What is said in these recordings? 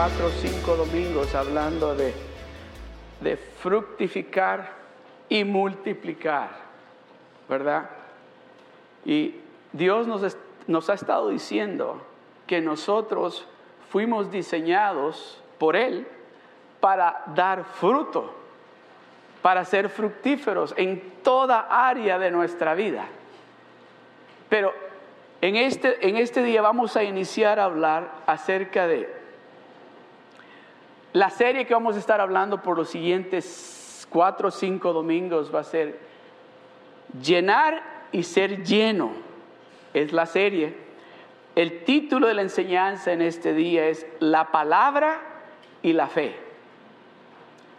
cuatro o cinco domingos hablando de, fructificar y multiplicar, ¿verdad? Y Dios nos, nos ha estado diciendo que nosotros fuimos diseñados por Él para dar fruto, para ser fructíferos en toda área de nuestra vida. Pero en este, en este día vamos a iniciar a hablar acerca de la serie que vamos a estar hablando por los siguientes cuatro o cinco domingos va a ser llenar y ser lleno. Es la serie. El título de la enseñanza en este día es La palabra y la fe.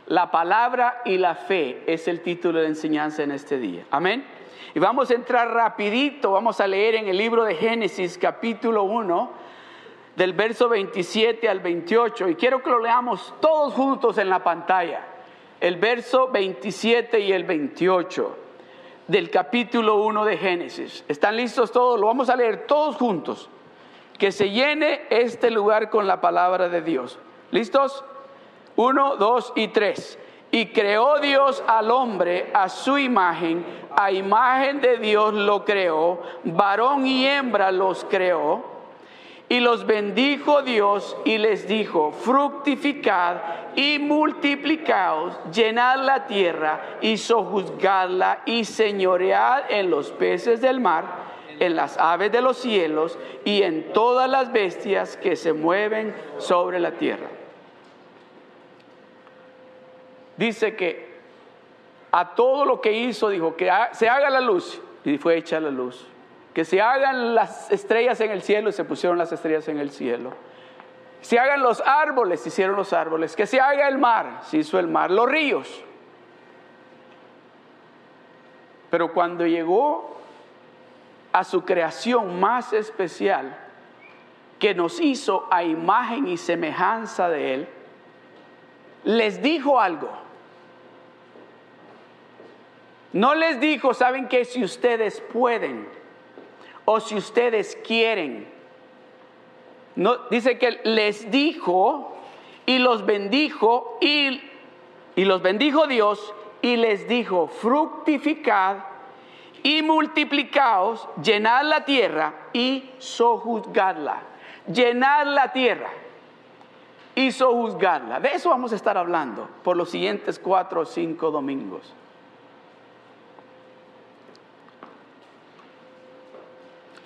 La palabra y la fe es el título de la enseñanza en este día. Amén. Y vamos a entrar rapidito, vamos a leer en el libro de Génesis capítulo 1 del verso 27 al 28 y quiero que lo leamos todos juntos en la pantalla. El verso 27 y el 28 del capítulo 1 de Génesis. ¿Están listos todos? Lo vamos a leer todos juntos. Que se llene este lugar con la palabra de Dios. ¿Listos? Uno, dos y tres. Y creó Dios al hombre a su imagen, a imagen de Dios lo creó, varón y hembra los creó y los bendijo Dios y les dijo, fructificad y multiplicaos, llenad la tierra y sojuzgadla y señoread en los peces del mar, en las aves de los cielos y en todas las bestias que se mueven sobre la tierra. Dice que a todo lo que hizo dijo que se haga la luz y fue hecha la luz que se hagan las estrellas en el cielo y se pusieron las estrellas en el cielo. Se hagan los árboles, se hicieron los árboles. Que se haga el mar, se hizo el mar. Los ríos. Pero cuando llegó a su creación más especial, que nos hizo a imagen y semejanza de Él, les dijo algo. No les dijo, ¿saben qué? Si ustedes pueden o si ustedes quieren. No, dice que les dijo y los bendijo y, y los bendijo Dios y les dijo, fructificad y multiplicaos, llenad la tierra y sojuzgadla. Llenad la tierra y sojuzgadla. De eso vamos a estar hablando por los siguientes cuatro o cinco domingos.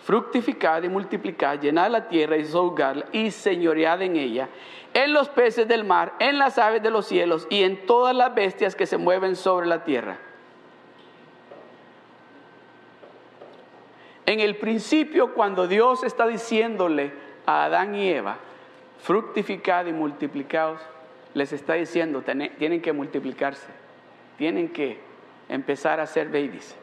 Fructificad y multiplicad, llenad la tierra y sogarla y señoread en ella, en los peces del mar, en las aves de los cielos y en todas las bestias que se mueven sobre la tierra. En el principio, cuando Dios está diciéndole a Adán y Eva, fructificad y multiplicaos, les está diciendo, tienen que multiplicarse, tienen que empezar a ser babies.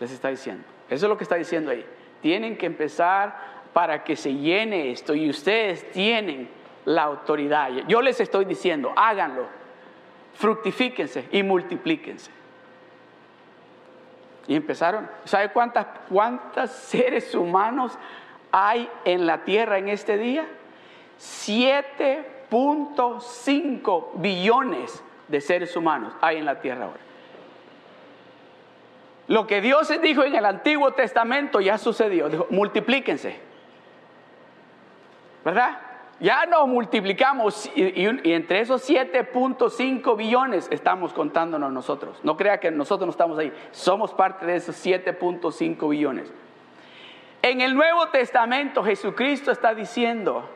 Les está diciendo. Eso es lo que está diciendo ahí. Tienen que empezar para que se llene esto y ustedes tienen la autoridad. Yo les estoy diciendo, háganlo, fructifíquense y multiplíquense. Y empezaron, ¿sabe cuántas, cuántos seres humanos hay en la tierra en este día? 7.5 billones de seres humanos hay en la tierra ahora. Lo que Dios dijo en el Antiguo Testamento ya sucedió. Dijo, multiplíquense. ¿Verdad? Ya nos multiplicamos y, entre esos 7.5 billones estamos contándonos nosotros. No crea que nosotros no estamos ahí. Somos parte de esos 7.5 billones. En el Nuevo Testamento Jesucristo está diciendo,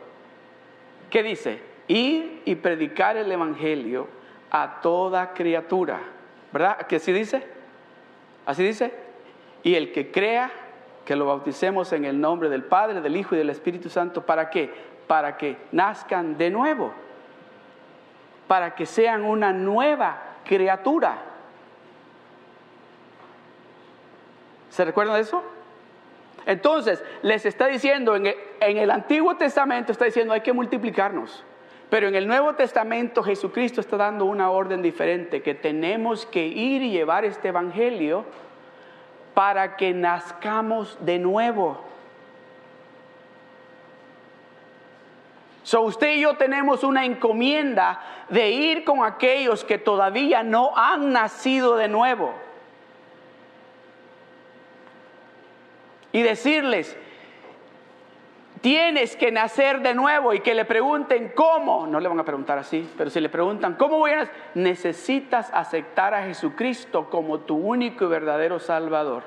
¿qué dice? Ir y predicar el Evangelio a toda criatura. ¿Verdad? ¿Qué sí dice? Así dice. Y el que crea, que lo bauticemos en el nombre del Padre, del Hijo y del Espíritu Santo. ¿Para qué? Para que nazcan de nuevo. Para que sean una nueva criatura. ¿Se recuerdan de eso? Entonces, les está diciendo, en el, en el Antiguo Testamento está diciendo, hay que multiplicarnos. Pero en el Nuevo Testamento Jesucristo está dando una orden diferente, que tenemos que ir y llevar este Evangelio para que nazcamos de nuevo. So usted y yo tenemos una encomienda de ir con aquellos que todavía no han nacido de nuevo. Y decirles, tienes que nacer de nuevo y que le pregunten cómo, no le van a preguntar así, pero si le preguntan cómo voy a nacer, necesitas aceptar a Jesucristo como tu único y verdadero Salvador.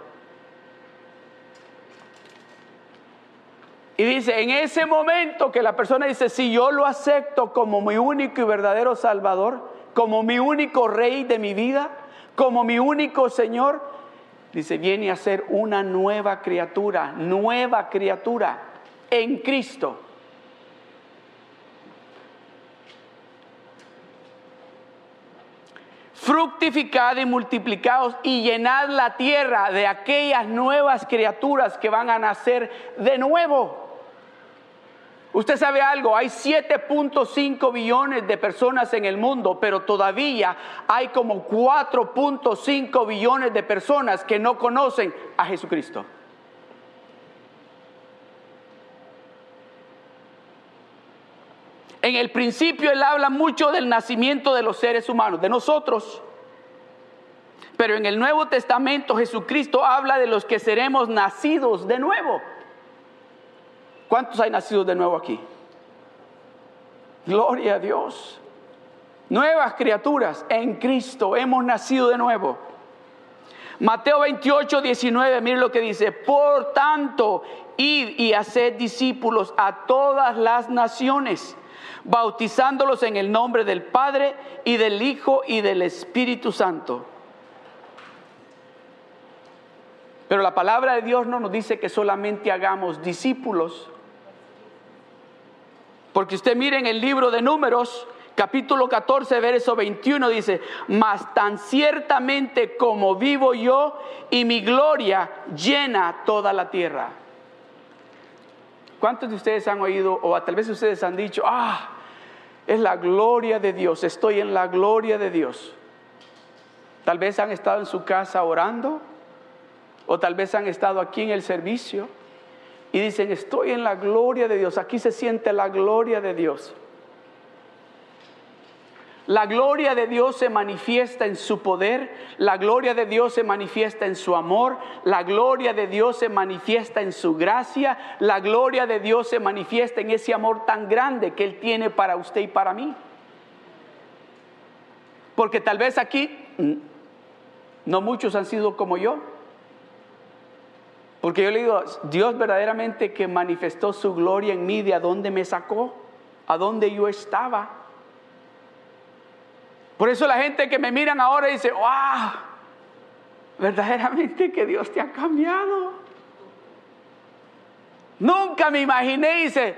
Y dice, en ese momento que la persona dice, si yo lo acepto como mi único y verdadero Salvador, como mi único Rey de mi vida, como mi único Señor, dice, viene a ser una nueva criatura, nueva criatura en Cristo. fructificad y multiplicados y llenad la tierra de aquellas nuevas criaturas que van a nacer de nuevo. Usted sabe algo, hay 7.5 billones de personas en el mundo, pero todavía hay como 4.5 billones de personas que no conocen a Jesucristo. En el principio él habla mucho del nacimiento de los seres humanos, de nosotros. Pero en el Nuevo Testamento Jesucristo habla de los que seremos nacidos de nuevo. ¿Cuántos hay nacidos de nuevo aquí? Gloria a Dios. Nuevas criaturas en Cristo, hemos nacido de nuevo. Mateo 28, 19, mire lo que dice, por tanto, id y haced discípulos a todas las naciones, bautizándolos en el nombre del Padre y del Hijo y del Espíritu Santo. Pero la palabra de Dios no nos dice que solamente hagamos discípulos, porque usted mire en el libro de números, capítulo 14, verso 21, dice, mas tan ciertamente como vivo yo y mi gloria llena toda la tierra. ¿Cuántos de ustedes han oído o tal vez ustedes han dicho, ah, es la gloria de Dios, estoy en la gloria de Dios? Tal vez han estado en su casa orando o tal vez han estado aquí en el servicio y dicen, estoy en la gloria de Dios. Aquí se siente la gloria de Dios. La gloria de Dios se manifiesta en su poder, la gloria de Dios se manifiesta en su amor, la gloria de Dios se manifiesta en su gracia, la gloria de Dios se manifiesta en ese amor tan grande que Él tiene para usted y para mí. Porque tal vez aquí mm, no muchos han sido como yo. Porque yo le digo, Dios verdaderamente que manifestó su gloria en mí, de a dónde me sacó, a dónde yo estaba. Por eso la gente que me miran ahora dice, wow, verdaderamente que Dios te ha cambiado. Nunca me imaginé, dice,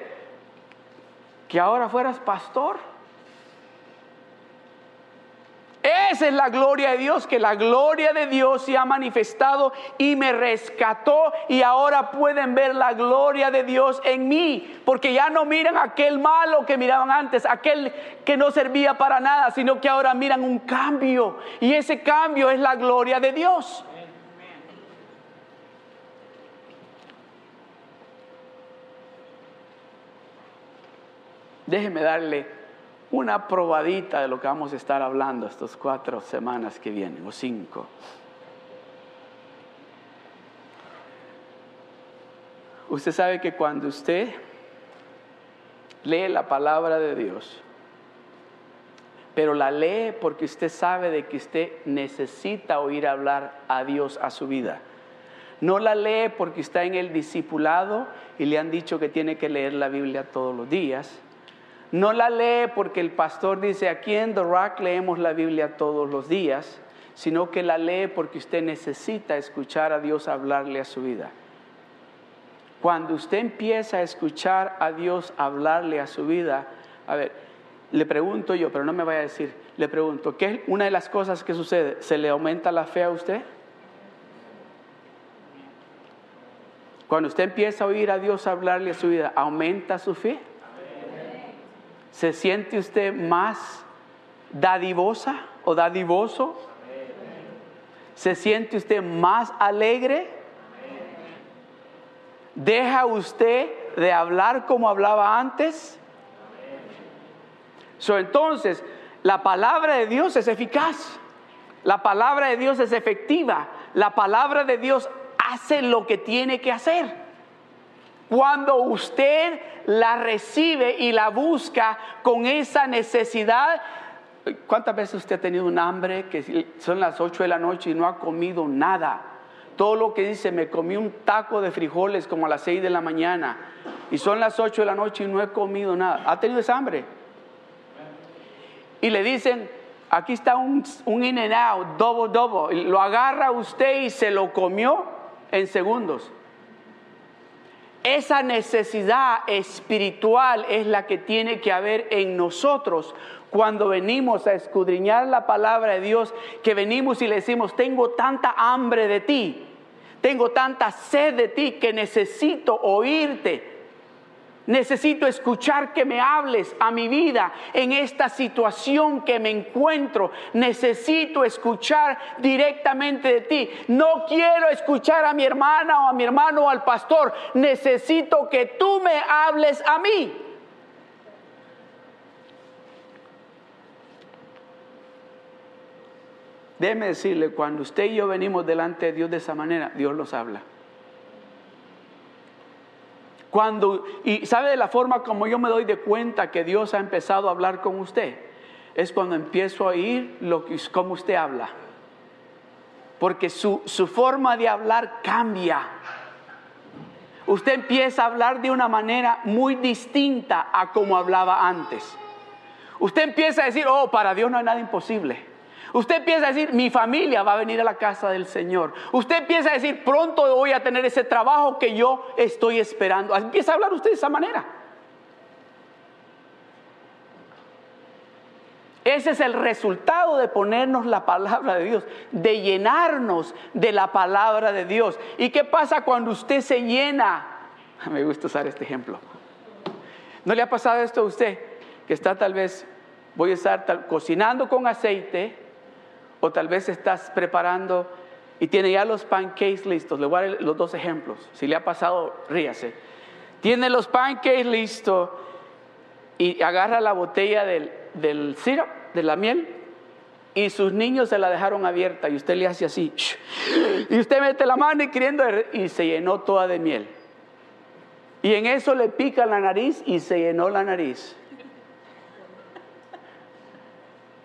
que ahora fueras pastor. Esa es la gloria de Dios, que la gloria de Dios se ha manifestado y me rescató y ahora pueden ver la gloria de Dios en mí, porque ya no miran aquel malo que miraban antes, aquel que no servía para nada, sino que ahora miran un cambio y ese cambio es la gloria de Dios. Déjeme darle una probadita de lo que vamos a estar hablando estas cuatro semanas que vienen, o cinco. Usted sabe que cuando usted lee la palabra de Dios, pero la lee porque usted sabe de que usted necesita oír hablar a Dios a su vida. No la lee porque está en el discipulado y le han dicho que tiene que leer la Biblia todos los días no la lee porque el pastor dice, aquí en The Rock leemos la Biblia todos los días, sino que la lee porque usted necesita escuchar a Dios hablarle a su vida. Cuando usted empieza a escuchar a Dios hablarle a su vida, a ver, le pregunto yo, pero no me vaya a decir, le pregunto, ¿qué es una de las cosas que sucede? ¿Se le aumenta la fe a usted? Cuando usted empieza a oír a Dios hablarle a su vida, ¿aumenta su fe? ¿Se siente usted más dadivosa o dadivoso? ¿Se siente usted más alegre? ¿Deja usted de hablar como hablaba antes? So, entonces, la palabra de Dios es eficaz. La palabra de Dios es efectiva. La palabra de Dios hace lo que tiene que hacer. Cuando usted la recibe y la busca con esa necesidad, ¿cuántas veces usted ha tenido un hambre que son las 8 de la noche y no ha comido nada? Todo lo que dice, me comí un taco de frijoles como a las 6 de la mañana y son las 8 de la noche y no he comido nada. ¿Ha tenido esa hambre? Y le dicen, aquí está un, un in and out, double, double. Lo agarra usted y se lo comió en segundos. Esa necesidad espiritual es la que tiene que haber en nosotros cuando venimos a escudriñar la palabra de Dios, que venimos y le decimos, tengo tanta hambre de ti, tengo tanta sed de ti que necesito oírte. Necesito escuchar que me hables a mi vida en esta situación que me encuentro. Necesito escuchar directamente de ti. No quiero escuchar a mi hermana o a mi hermano o al pastor. Necesito que tú me hables a mí. Déjeme decirle, cuando usted y yo venimos delante de Dios de esa manera, Dios los habla. Cuando, y sabe de la forma como yo me doy de cuenta que Dios ha empezado a hablar con usted, es cuando empiezo a oír lo que, cómo usted habla. Porque su, su forma de hablar cambia. Usted empieza a hablar de una manera muy distinta a como hablaba antes. Usted empieza a decir, oh, para Dios no hay nada imposible. Usted empieza a decir, mi familia va a venir a la casa del Señor. Usted empieza a decir, pronto voy a tener ese trabajo que yo estoy esperando. Empieza a hablar usted de esa manera. Ese es el resultado de ponernos la palabra de Dios, de llenarnos de la palabra de Dios. ¿Y qué pasa cuando usted se llena? Me gusta usar este ejemplo. ¿No le ha pasado esto a usted? Que está tal vez, voy a estar cocinando con aceite o tal vez estás preparando y tiene ya los pancakes listos. Le voy a dar los dos ejemplos. Si le ha pasado, ríase. Tiene los pancakes listos y agarra la botella del, del syrup, de la miel, y sus niños se la dejaron abierta y usted le hace así. Y usted mete la mano y queriendo y se llenó toda de miel. Y en eso le pica la nariz y se llenó la nariz.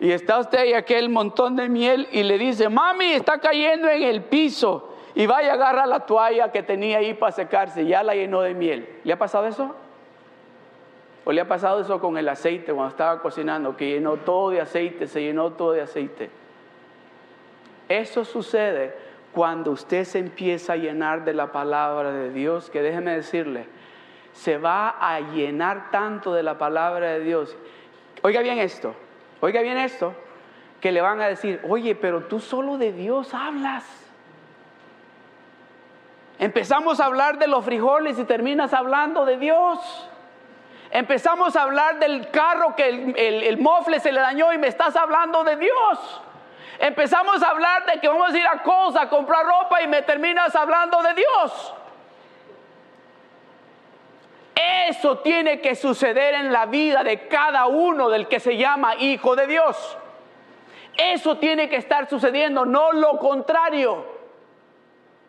Y está usted y aquel montón de miel y le dice, mami, está cayendo en el piso. Y vaya a agarrar la toalla que tenía ahí para secarse, ya la llenó de miel. ¿Le ha pasado eso? ¿O le ha pasado eso con el aceite cuando estaba cocinando, que llenó todo de aceite, se llenó todo de aceite? Eso sucede cuando usted se empieza a llenar de la palabra de Dios, que déjeme decirle, se va a llenar tanto de la palabra de Dios. Oiga bien esto, Oiga bien esto, que le van a decir, oye, pero tú solo de Dios hablas. Empezamos a hablar de los frijoles y terminas hablando de Dios. Empezamos a hablar del carro que el, el, mofle se le dañó y me estás hablando de Dios. Empezamos a hablar de que vamos a ir a cosa a comprar ropa y me terminas hablando de Dios. Eso tiene que suceder en la vida de cada uno del que se llama hijo de Dios. Eso tiene que estar sucediendo, no lo contrario.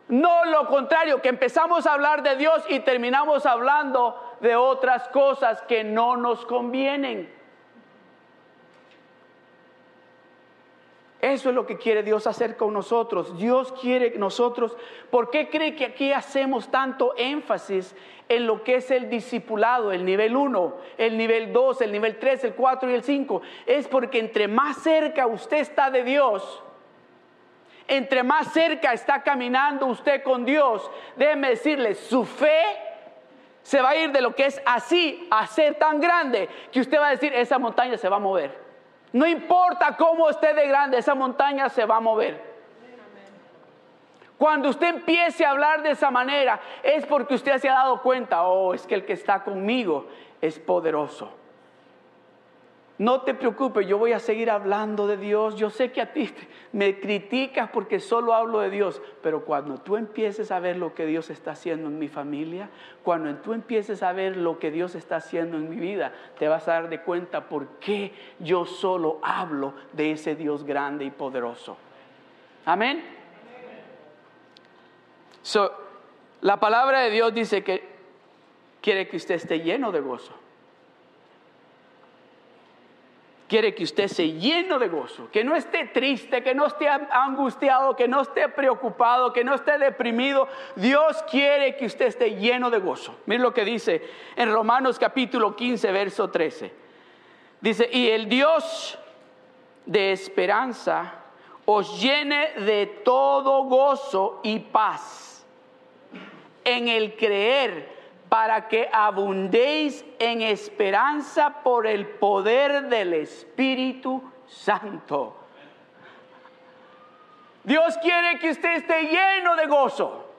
No lo contrario, que empezamos a hablar de Dios y terminamos hablando de otras cosas que no nos convienen. Eso es lo que quiere Dios hacer con nosotros. Dios quiere nosotros. ¿Por qué cree que aquí hacemos tanto énfasis en lo que es el discipulado, el nivel 1, el nivel 2, el nivel 3, el 4 y el 5? Es porque entre más cerca usted está de Dios, entre más cerca está caminando usted con Dios, déjeme decirle, su fe se va a ir de lo que es así a ser tan grande que usted va a decir, esa montaña se va a mover. No importa cómo esté de grande, esa montaña se va a mover. Cuando usted empiece a hablar de esa manera, es porque usted se ha dado cuenta, oh, es que el que está conmigo es poderoso. No te preocupes, yo voy a seguir hablando de Dios. Yo sé que a ti me criticas porque solo hablo de Dios, pero cuando tú empieces a ver lo que Dios está haciendo en mi familia, cuando tú empieces a ver lo que Dios está haciendo en mi vida, te vas a dar de cuenta por qué yo solo hablo de ese Dios grande y poderoso. Amén. La palabra de Dios dice que quiere que usted esté lleno de gozo quiere que usted se lleno de gozo, que no esté triste, que no esté angustiado, que no esté preocupado, que no esté deprimido. Dios quiere que usted esté lleno de gozo. Mire lo que dice en Romanos capítulo 15, verso 13. Dice, y el Dios de esperanza os llene de todo gozo y paz en el creer para que abundéis en esperanza por el poder del Espíritu Santo. Dios quiere que usted esté lleno de gozo.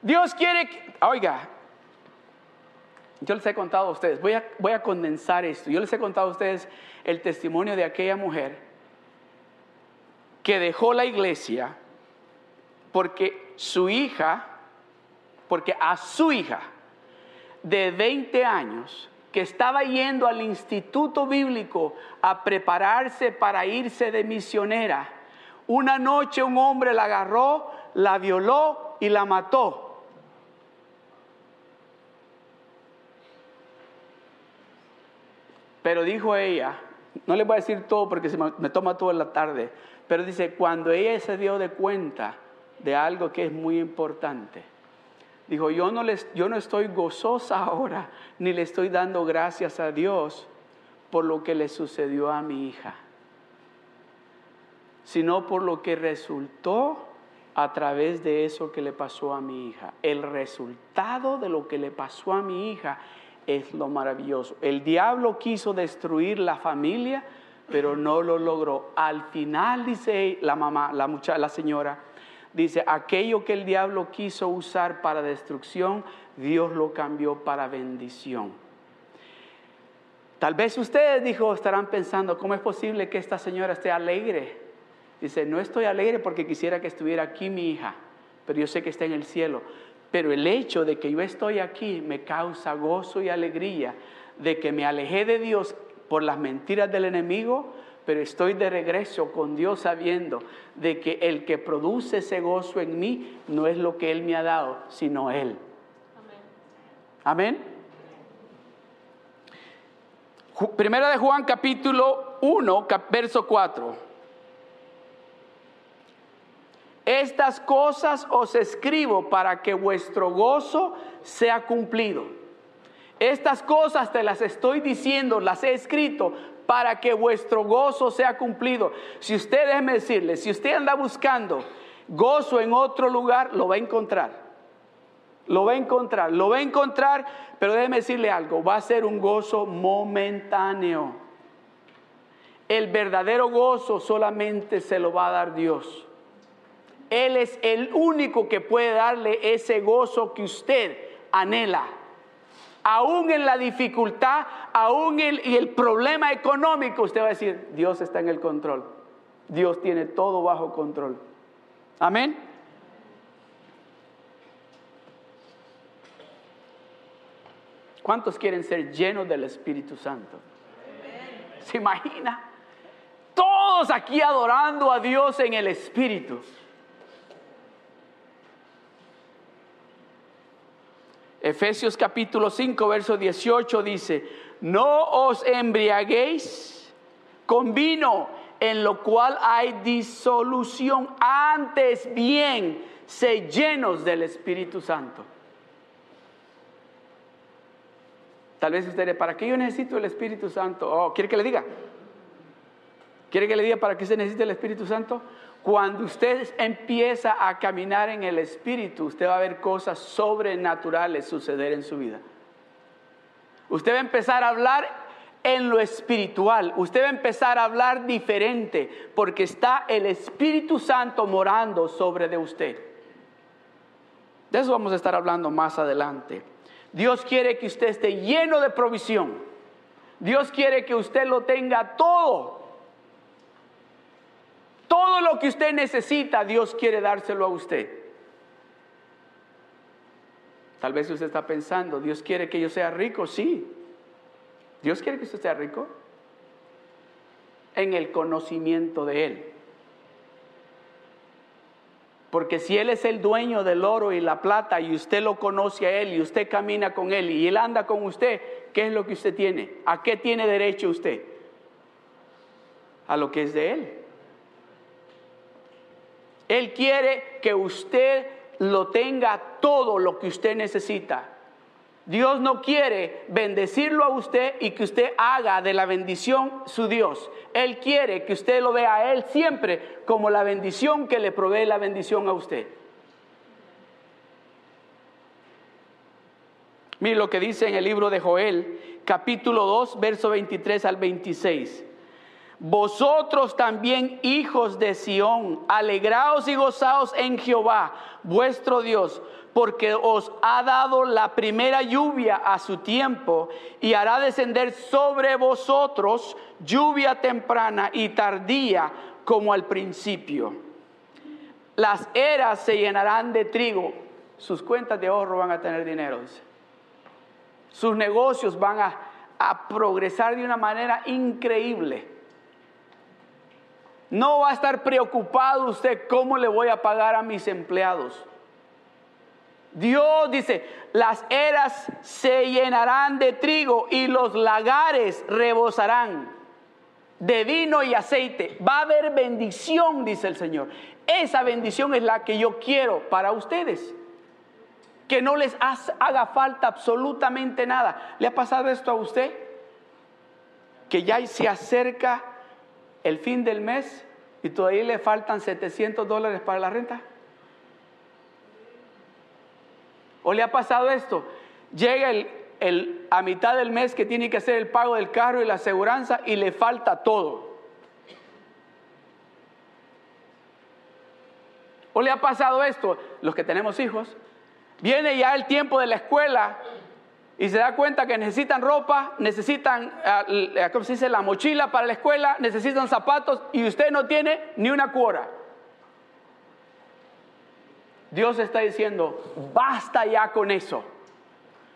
Dios quiere oiga, yo les he contado a ustedes, voy a, voy a condensar esto, yo les he contado a ustedes el testimonio de aquella mujer que dejó la iglesia porque su hija porque a su hija de 20 años, que estaba yendo al instituto bíblico a prepararse para irse de misionera, una noche un hombre la agarró, la violó y la mató. Pero dijo ella, no le voy a decir todo porque se me, me toma toda la tarde, pero dice, cuando ella se dio de cuenta de algo que es muy importante, Dijo, yo no, les, yo no estoy gozosa ahora, ni le estoy dando gracias a Dios por lo que le sucedió a mi hija, sino por lo que resultó a través de eso que le pasó a mi hija. El resultado de lo que le pasó a mi hija es lo maravilloso. El diablo quiso destruir la familia, pero no lo logró. Al final dice la mamá, la muchacha, la señora, Dice, aquello que el diablo quiso usar para destrucción, Dios lo cambió para bendición. Tal vez ustedes, dijo, estarán pensando, ¿cómo es posible que esta señora esté alegre? Dice, no estoy alegre porque quisiera que estuviera aquí mi hija, pero yo sé que está en el cielo. Pero el hecho de que yo estoy aquí me causa gozo y alegría de que me alejé de Dios por las mentiras del enemigo, pero estoy de regreso con Dios sabiendo de que el que produce ese gozo en mí no es lo que Él me ha dado, sino Él. Amén. Primera de Juan capítulo 1, verso 4. Estas cosas os escribo para que vuestro gozo sea cumplido. Estas cosas te las estoy diciendo, las he escrito para que vuestro gozo sea cumplido. Si usted, déjeme decirle, si usted anda buscando gozo en otro lugar, lo va a encontrar. Lo va a encontrar, lo va a encontrar, pero déjeme decirle algo, va a ser un gozo momentáneo. El verdadero gozo solamente se lo va a dar Dios. Él es el único que puede darle ese gozo que usted anhela aún en la dificultad, aún en el, el problema económico, usted va a decir, Dios está en el control. Dios tiene todo bajo control. Amén. ¿Cuántos quieren ser llenos del Espíritu Santo? ¿Se imagina? Todos aquí adorando a Dios en el Espíritu. Efesios capítulo 5, verso 18 dice, no os embriaguéis con vino en lo cual hay disolución, antes bien, se llenos del Espíritu Santo. Tal vez usted ¿para qué yo necesito el Espíritu Santo? Oh, ¿quiere que le diga? ¿Quiere que le diga para qué se necesita el Espíritu Santo? Cuando usted empieza a caminar en el Espíritu, usted va a ver cosas sobrenaturales suceder en su vida. Usted va a empezar a hablar en lo espiritual. Usted va a empezar a hablar diferente porque está el Espíritu Santo morando sobre de usted. De eso vamos a estar hablando más adelante. Dios quiere que usted esté lleno de provisión. Dios quiere que usted lo tenga todo. Todo lo que usted necesita, Dios quiere dárselo a usted. Tal vez usted está pensando, Dios quiere que yo sea rico, sí. Dios quiere que usted sea rico en el conocimiento de Él. Porque si Él es el dueño del oro y la plata y usted lo conoce a Él y usted camina con Él y Él anda con usted, ¿qué es lo que usted tiene? ¿A qué tiene derecho usted? A lo que es de Él. Él quiere que usted lo tenga todo lo que usted necesita. Dios no quiere bendecirlo a usted y que usted haga de la bendición su Dios. Él quiere que usted lo vea a Él siempre como la bendición que le provee la bendición a usted. Mire lo que dice en el libro de Joel, capítulo 2, verso 23 al 26. Vosotros también, hijos de Sión, alegraos y gozaos en Jehová, vuestro Dios porque os ha dado la primera lluvia a su tiempo y hará descender sobre vosotros lluvia temprana y tardía como al principio. Las eras se llenarán de trigo, sus cuentas de ahorro van a tener dinero, sus negocios van a, a progresar de una manera increíble. No va a estar preocupado usted cómo le voy a pagar a mis empleados Dios dice, las eras se llenarán de trigo y los lagares rebosarán de vino y aceite. Va a haber bendición, dice el Señor. Esa bendición es la que yo quiero para ustedes. Que no les haga falta absolutamente nada. ¿Le ha pasado esto a usted? Que ya se acerca el fin del mes y todavía le faltan 700 dólares para la renta. ¿O le ha pasado esto? Llega el, a mitad del mes que tiene que hacer el pago del carro y la aseguranza y le falta todo. ¿O le ha pasado esto? Los que tenemos hijos, viene ya el tiempo de la escuela y se da cuenta que necesitan ropa, necesitan, ah, ¿cómo se dice?, la mochila para la escuela, necesitan zapatos y usted no tiene ni una cuora. Dios está diciendo, basta ya con eso.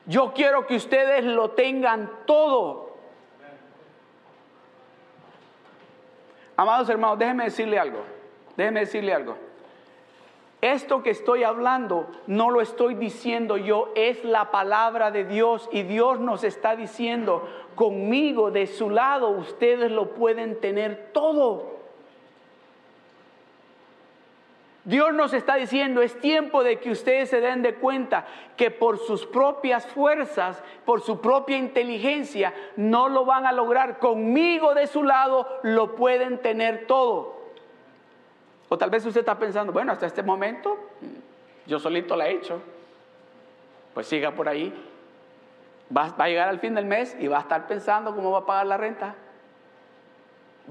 Yo quiero que ustedes lo tengan todo. Amados hermanos, déjenme decirle algo. Déjenme decirle algo. Esto que estoy hablando no lo estoy diciendo yo, es la palabra de Dios y Dios nos está diciendo, conmigo de su lado ustedes lo pueden tener todo. Dios nos está diciendo, es tiempo de que ustedes se den de cuenta que por sus propias fuerzas, por su propia inteligencia, no lo van a lograr. Conmigo de su lado lo pueden tener todo. O tal vez usted está pensando, bueno, hasta este momento yo solito la he hecho. Pues siga por ahí. Va, va a llegar al fin del mes y va a estar pensando cómo va a pagar la renta.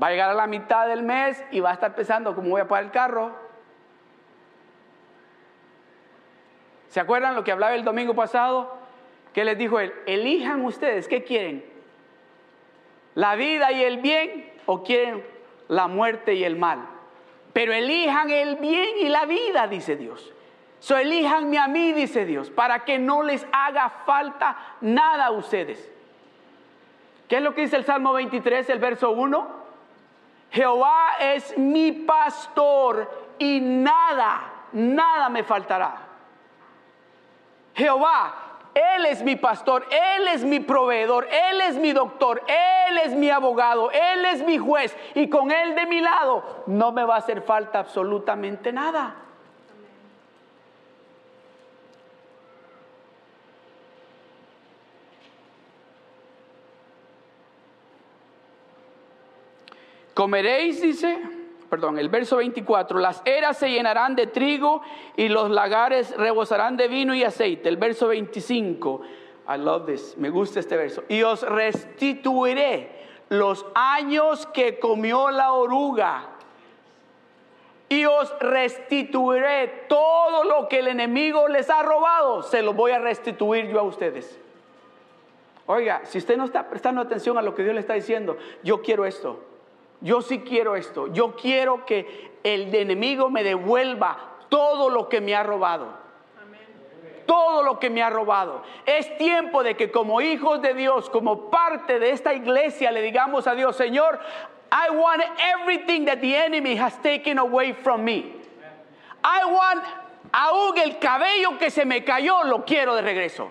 Va a llegar a la mitad del mes y va a estar pensando cómo voy a pagar el carro ¿Se acuerdan lo que hablaba el domingo pasado? ¿Qué les dijo él? Elijan ustedes, ¿qué quieren? ¿La vida y el bien o quieren la muerte y el mal? Pero elijan el bien y la vida, dice Dios. So elijanme a mí, dice Dios, para que no les haga falta nada a ustedes. ¿Qué es lo que dice el Salmo 23, el verso 1? Jehová es mi pastor y nada, nada me faltará. Jehová, Él es mi pastor, Él es mi proveedor, Él es mi doctor, Él es mi abogado, Él es mi juez y con Él de mi lado no me va a hacer falta absolutamente nada. Comeréis, dice, perdón, el verso 24, las eras se llenarán de trigo y los lagares rebosarán de vino y aceite. El verso 25, I love this, me gusta este verso. Y os restituiré los años que comió la oruga. Y os restituiré todo lo que el enemigo les ha robado, se lo voy a restituir yo a ustedes. Oiga, si usted no está prestando atención a lo que Dios le está diciendo, yo quiero esto. Yo sí quiero esto. Yo quiero que el enemigo me devuelva todo lo que me ha robado todo lo que me ha robado. Es tiempo de que como hijos de Dios, como parte de esta iglesia, le digamos a Dios, Señor, I want everything that the enemy has taken away from me. I want aún el cabello que se me cayó, lo quiero de regreso.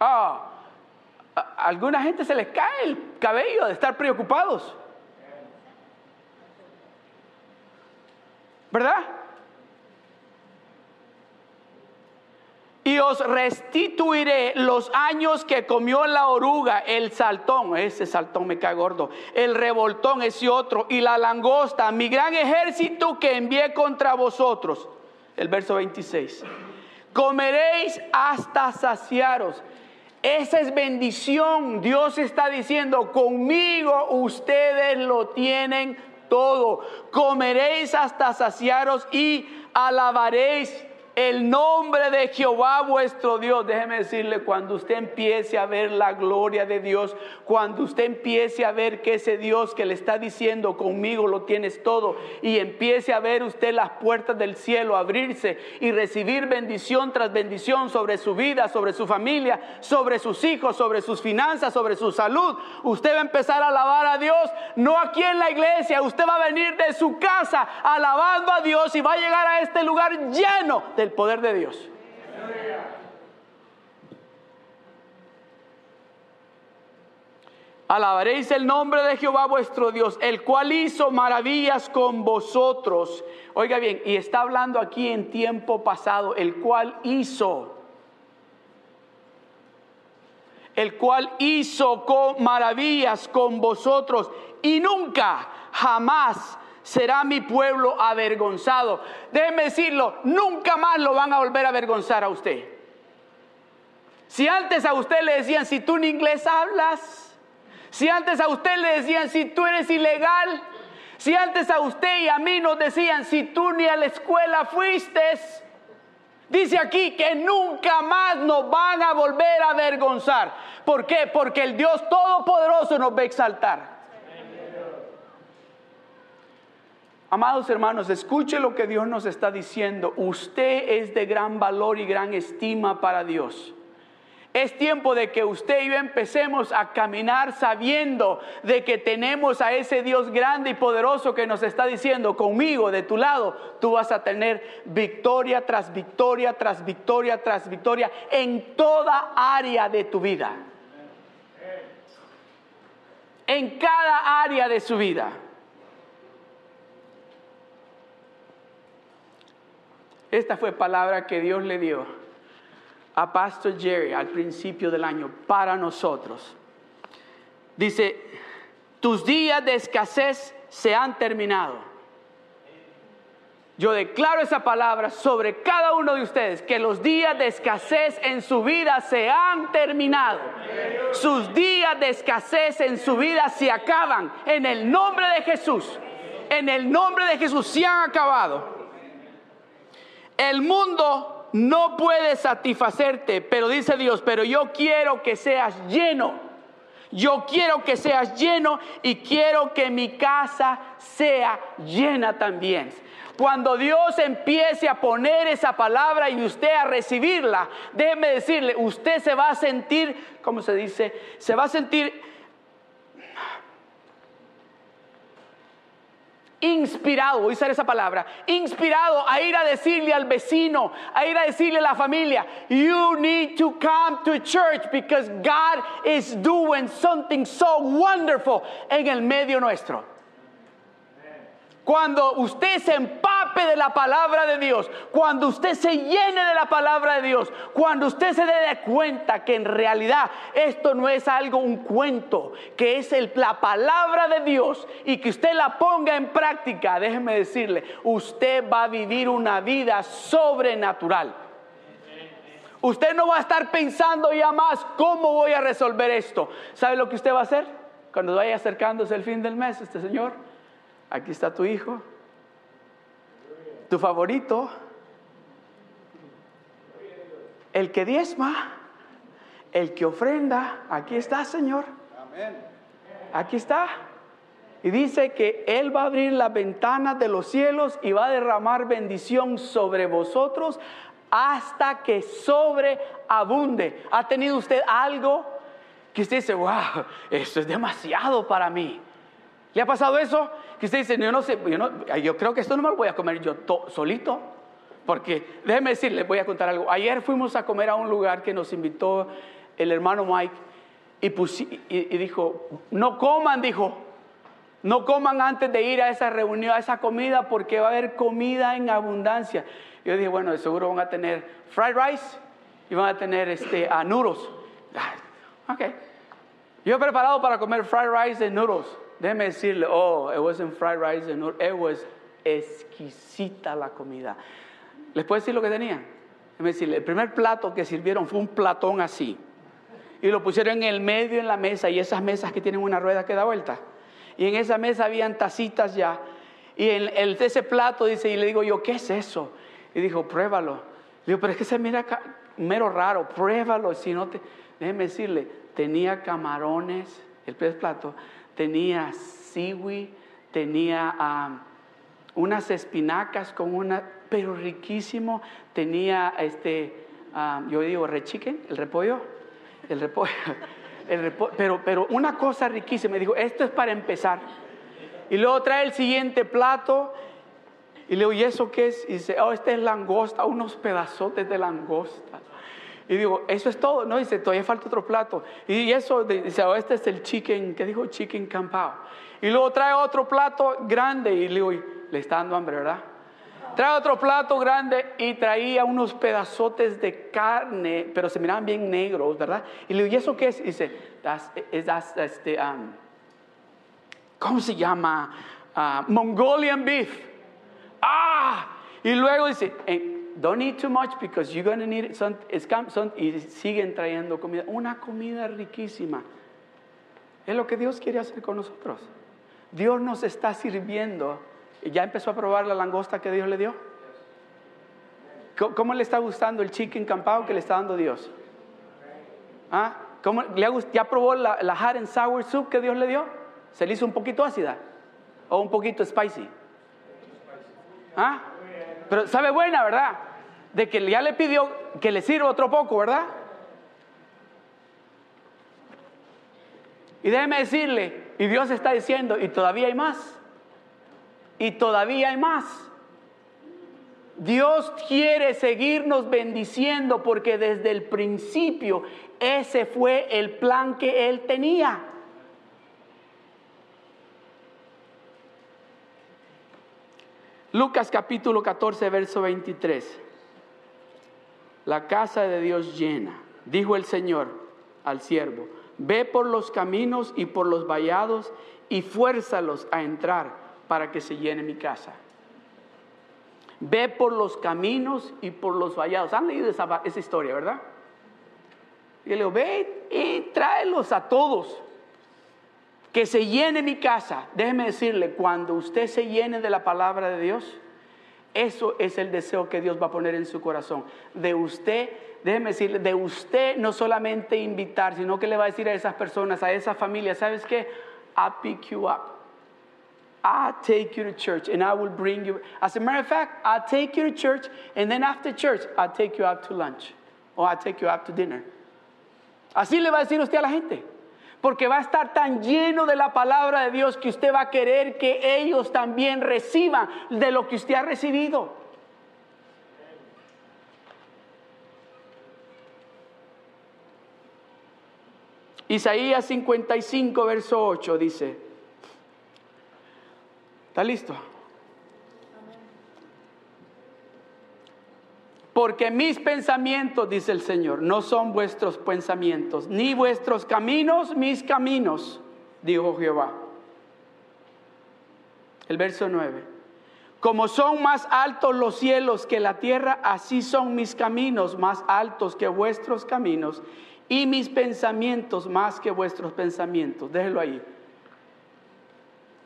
Ah, a alguna gente se les cae el cabello de estar preocupados. ¿Verdad? Y os restituiré los años que comió la oruga, el saltón, ese saltón me cae gordo, el revoltón, ese otro, y la langosta, mi gran ejército que envié contra vosotros. El verso 26. Comeréis hasta saciaros. Esa es bendición. Dios está diciendo, conmigo ustedes lo tienen todo. Comeréis hasta saciaros y alabaréis el nombre de Jehová vuestro Dios. Déjeme decirle, cuando usted empiece a ver la gloria de Dios, cuando usted empiece a ver que ese Dios que le está diciendo, conmigo lo tienes todo, y empiece a ver usted las puertas del cielo abrirse y recibir bendición tras bendición sobre su vida, sobre su familia, sobre sus hijos, sobre sus finanzas, sobre su salud, usted va a empezar a alabar a Dios, no aquí en la iglesia, usted va a venir de su casa alabando a Dios y va a llegar a este lugar lleno de el poder de Dios. Alabaréis el nombre de Jehová vuestro Dios, el cual hizo maravillas con vosotros. Oiga bien, y está hablando aquí en tiempo pasado, el cual hizo, el cual hizo con maravillas con vosotros y nunca, jamás será mi pueblo avergonzado. Déjeme decirlo, nunca más lo van a volver a avergonzar a usted. Si antes a usted le decían, si tú en inglés hablas, si antes a usted le decían, si tú eres ilegal, si antes a usted y a mí nos decían, si tú ni a la escuela fuiste, dice aquí que nunca más nos van a volver a avergonzar. ¿Por qué? Porque el Dios Todopoderoso nos va a exaltar. Amados hermanos, escuche lo que Dios nos está diciendo. Usted es de gran valor y gran estima para Dios. Es tiempo de que usted y yo empecemos a caminar sabiendo de que tenemos a ese Dios grande y poderoso que nos está diciendo, conmigo, de tu lado, tú vas a tener victoria tras victoria, tras victoria, tras victoria en toda área de tu vida. En cada área de su vida. Esta fue palabra que Dios le dio a Pastor Jerry al principio del año para nosotros. Dice, tus días de escasez se han terminado. Yo declaro esa palabra sobre cada uno de ustedes, que los días de escasez en su vida se han terminado. Sus días de escasez en su vida se acaban en el nombre de Jesús. En el nombre de Jesús se han acabado. El mundo no puede satisfacerte, pero dice Dios, pero yo quiero que seas lleno. Yo quiero que seas lleno y quiero que mi casa sea llena también. Cuando Dios empiece a poner esa palabra y usted a recibirla, déjeme decirle, usted se va a sentir, ¿cómo se dice? Se va a sentir inspirado, voy a usar esa palabra, inspirado a ir a decirle al vecino, a ir a decirle a la familia, you need to come to church because God is doing something so wonderful en el medio nuestro. Cuando usted se empape de la palabra de Dios, cuando usted se llene de la palabra de Dios, cuando usted se dé cuenta que en realidad esto no es algo, un cuento, que es la palabra de Dios y que usted la ponga en práctica, déjeme decirle, usted va a vivir una vida sobrenatural. Usted no va a estar pensando ya más cómo voy a resolver esto. ¿Sabe lo que usted va a hacer? Cuando vaya acercándose el fin del mes, este señor Aquí está tu hijo, tu favorito. el que diezma, el que ofrenda, aquí está, Señor. Aquí está. Y dice que Él va a abrir las ventanas de los cielos y va a derramar bendición sobre vosotros hasta que sobreabunde. ¿Ha tenido usted algo que usted dice, wow, esto es demasiado para mí? ¿Le ha pasado eso? Que usted dice, yo no sé, yo, creo que esto no me lo voy a comer yo solito. Porque déjeme decirle, voy a contar algo. Ayer fuimos a comer a un lugar que nos invitó el hermano Mike y, y dijo, no coman, dijo, no coman antes de ir a esa reunión, a esa comida, porque va a haber comida en abundancia. Yo dije, bueno, de seguro van a tener fried rice y van a tener este, a noodles. Ok. Yo he preparado para comer fried rice y noodles. Déjeme decirle, oh, it wasn't fried rice it was exquisita la comida. ¿Les puedo decir lo que tenía? Déjeme decirle, el primer plato que sirvieron fue un platón así. Y lo pusieron en el medio en la mesa y esas mesas que tienen una rueda que da vuelta. Y en esa mesa habían tacitas ya. Y en el, ese plato dice, y le digo yo, ¿qué es eso? Y dijo, pruébalo. Le digo, pero es que se mira mero raro, pruébalo. Si no te, déjeme decirle, tenía camarones, el pez plato, tenía siwi, tenía unas espinacas con una, pero riquísimo, tenía este, yo digo, rechiquen, el repollo, el repollo. pero, pero una cosa riquísima, me dijo, esto es para empezar. Y luego trae el siguiente plato y le digo, ¿y eso qué es? Y dice, oh, este es langosta, unos pedazotes de langosta. Y digo, eso es todo. No, dice, todavía falta otro plato. Y eso, dice, oh, este es el chicken, ¿qué dijo? Chicken campao. Y luego trae otro plato grande y le digo, le está dando hambre, ¿verdad? Trae otro plato grande y traía unos pedazotes de carne, pero se miraban bien negros, ¿verdad? Y le digo, ¿y eso qué es? Dice, es este, um, ¿cómo se llama? Uh, Mongolian beef. ¡Ah! Y luego dice, don't eat too much because you're going to need it. Y siguen trayendo comida. Una comida riquísima. Es lo que Dios quiere hacer con nosotros. Dios nos está sirviendo ¿Ya empezó a probar la langosta que Dios le dio? ¿Cómo le está gustando el chicken campado que le está dando Dios? ¿Ah? ¿Cómo le ¿Ya probó la, la and sour soup que Dios le dio? ¿Se le hizo un poquito ácida? ¿O un poquito spicy? ¿Ah? Pero sabe buena, ¿verdad? De que ya le pidió que le sirva otro poco, ¿verdad? Y déjeme decirle, y Dios está diciendo, y todavía hay más. Y todavía hay más. Dios quiere seguirnos bendiciendo porque desde el principio ese fue el plan que Él tenía. Lucas capítulo 14, verso 23. La casa de Dios llena. Dijo el Señor al siervo, ve por los caminos y por los vallados y fuérzalos a entrar para que se llene mi casa. Ve por los caminos y por los vallados. Han leído esa, historia, ¿verdad? Y le digo, ve y tráelos a todos. Que se llene mi casa. Déjeme decirle, cuando usted se llene de la palabra de Dios, eso es el deseo que Dios va a poner en su corazón. De usted, déjeme decirle, de usted no solamente invitar, sino que le va a decir a esas personas, a esa familia, ¿sabes qué? I pick you up. I'll take you to church and I will bring you. As a matter of fact, I'll take you to church and then after church, I'll take you out to lunch or I'll take you out to dinner. Así le va a decir usted a la gente. Porque va a estar tan lleno de la palabra de Dios que usted va a querer que ellos también reciban de lo que usted ha recibido. Isaías 55, verso 8 dice, ¿Está listo? Porque mis pensamientos, dice el Señor, no son vuestros pensamientos, ni vuestros caminos mis caminos, dijo Jehová. El verso 9. Como son más altos los cielos que la tierra, así son mis caminos más altos que vuestros caminos y mis pensamientos más que vuestros pensamientos. Déjelo ahí.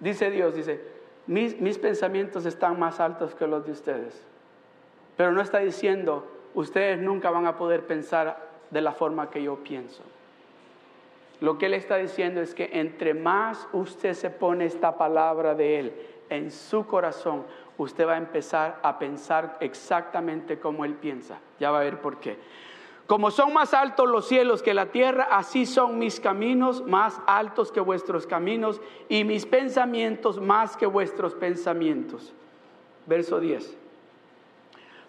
Dice Dios, dice, mis, pensamientos están más altos que los de ustedes. Pero no está diciendo, ustedes nunca van a poder pensar de la forma que yo pienso. Lo que Él está diciendo es que entre más usted se pone esta palabra de Él en su corazón, usted va a empezar a pensar exactamente como Él piensa. Ya va a ver por qué. Como son más altos los cielos que la tierra, así son mis caminos más altos que vuestros caminos y mis pensamientos más que vuestros pensamientos. Verso 10.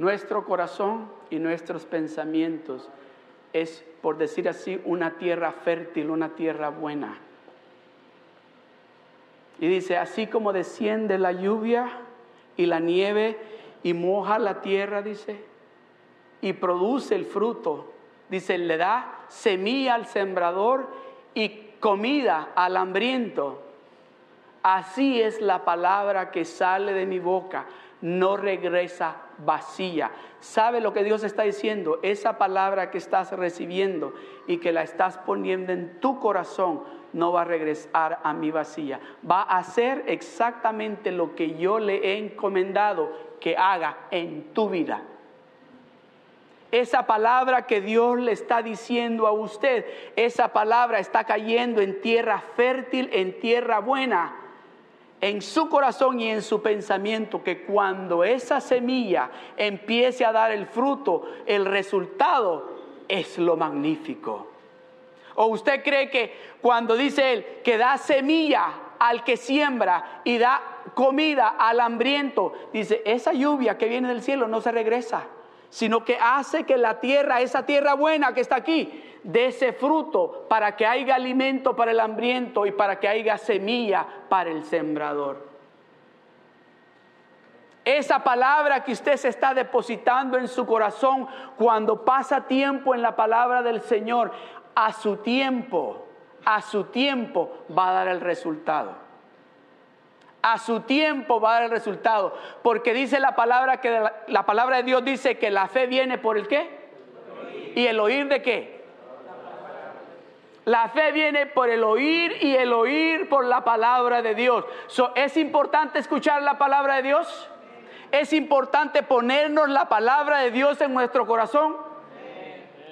Nuestro corazón y nuestros pensamientos es, por decir así, una tierra fértil, una tierra buena. Y dice, así como desciende la lluvia y la nieve y moja la tierra, dice, y produce el fruto, dice, le da semilla al sembrador y comida al hambriento. Así es la palabra que sale de mi boca no regresa vacía. ¿Sabe lo que Dios está diciendo? Esa palabra que estás recibiendo y que la estás poniendo en tu corazón no va a regresar a mi vacía. Va a hacer exactamente lo que yo le he encomendado que haga en tu vida. Esa palabra que Dios le está diciendo a usted, esa palabra está cayendo en tierra fértil, en tierra buena en su corazón y en su pensamiento que cuando esa semilla empiece a dar el fruto, el resultado es lo magnífico. ¿O usted cree que cuando dice él que da semilla al que siembra y da comida al hambriento, dice, esa lluvia que viene del cielo no se regresa, sino que hace que la tierra, esa tierra buena que está aquí, de ese fruto para que haya alimento para el hambriento y para que haya semilla para el sembrador. Esa palabra que usted se está depositando en su corazón cuando pasa tiempo en la palabra del Señor, a su tiempo, a su tiempo va a dar el resultado. A su tiempo va a dar el resultado. Porque dice la palabra que la, la palabra de Dios dice que la fe viene por el qué? ¿Y el oír de qué? La fe viene por el oír y el oír por la palabra de Dios. ¿Es importante escuchar la palabra de Dios? ¿Es importante ponernos la palabra de Dios en nuestro corazón?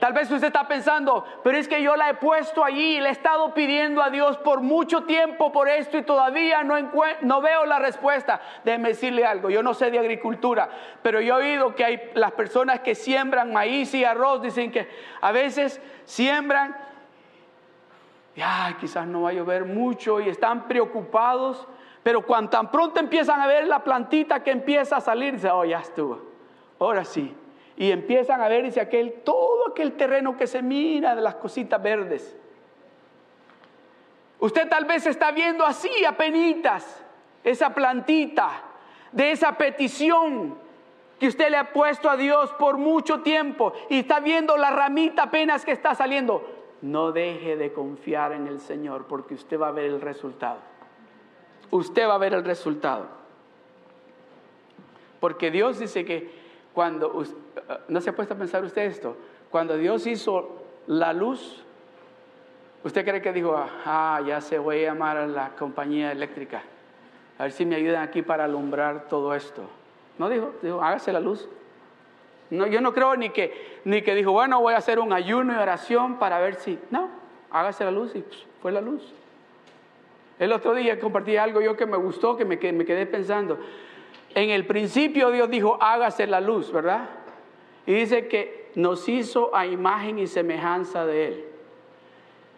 Tal vez usted está pensando, pero es que yo la he puesto allí y le he estado pidiendo a Dios por mucho tiempo por esto y todavía no, veo la respuesta. Déjeme decirle algo, yo no sé de agricultura, pero yo he oído que hay las personas que siembran maíz y arroz, dicen que a veces siembran ay, quizás no va a llover mucho y están preocupados, pero cuando tan pronto empiezan a ver la plantita que empieza a salir, dice, oh, ya estuvo, ahora sí. Y empiezan a ver, dice aquel, todo aquel terreno que se mira de las cositas verdes. Usted tal vez está viendo así, penitas esa plantita de esa petición que usted le ha puesto a Dios por mucho tiempo y está viendo la ramita apenas que está saliendo no deje de confiar en el Señor porque usted va a ver el resultado. Usted va a ver el resultado. Porque Dios dice que cuando, ¿no se ha puesto a pensar usted esto? Cuando Dios hizo la luz, ¿usted cree que dijo, ah, ya se voy a llamar a la compañía eléctrica? A ver si me ayudan aquí para alumbrar todo esto. No dijo, dijo, hágase la luz. No, yo no creo ni que, ni que dijo, bueno, voy a hacer un ayuno y oración para ver si. No, hágase la luz y pues, fue la luz. El otro día compartí algo yo que me gustó, que me, me quedé pensando. En el principio Dios dijo, hágase la luz, ¿verdad? Y dice que nos hizo a imagen y semejanza de Él.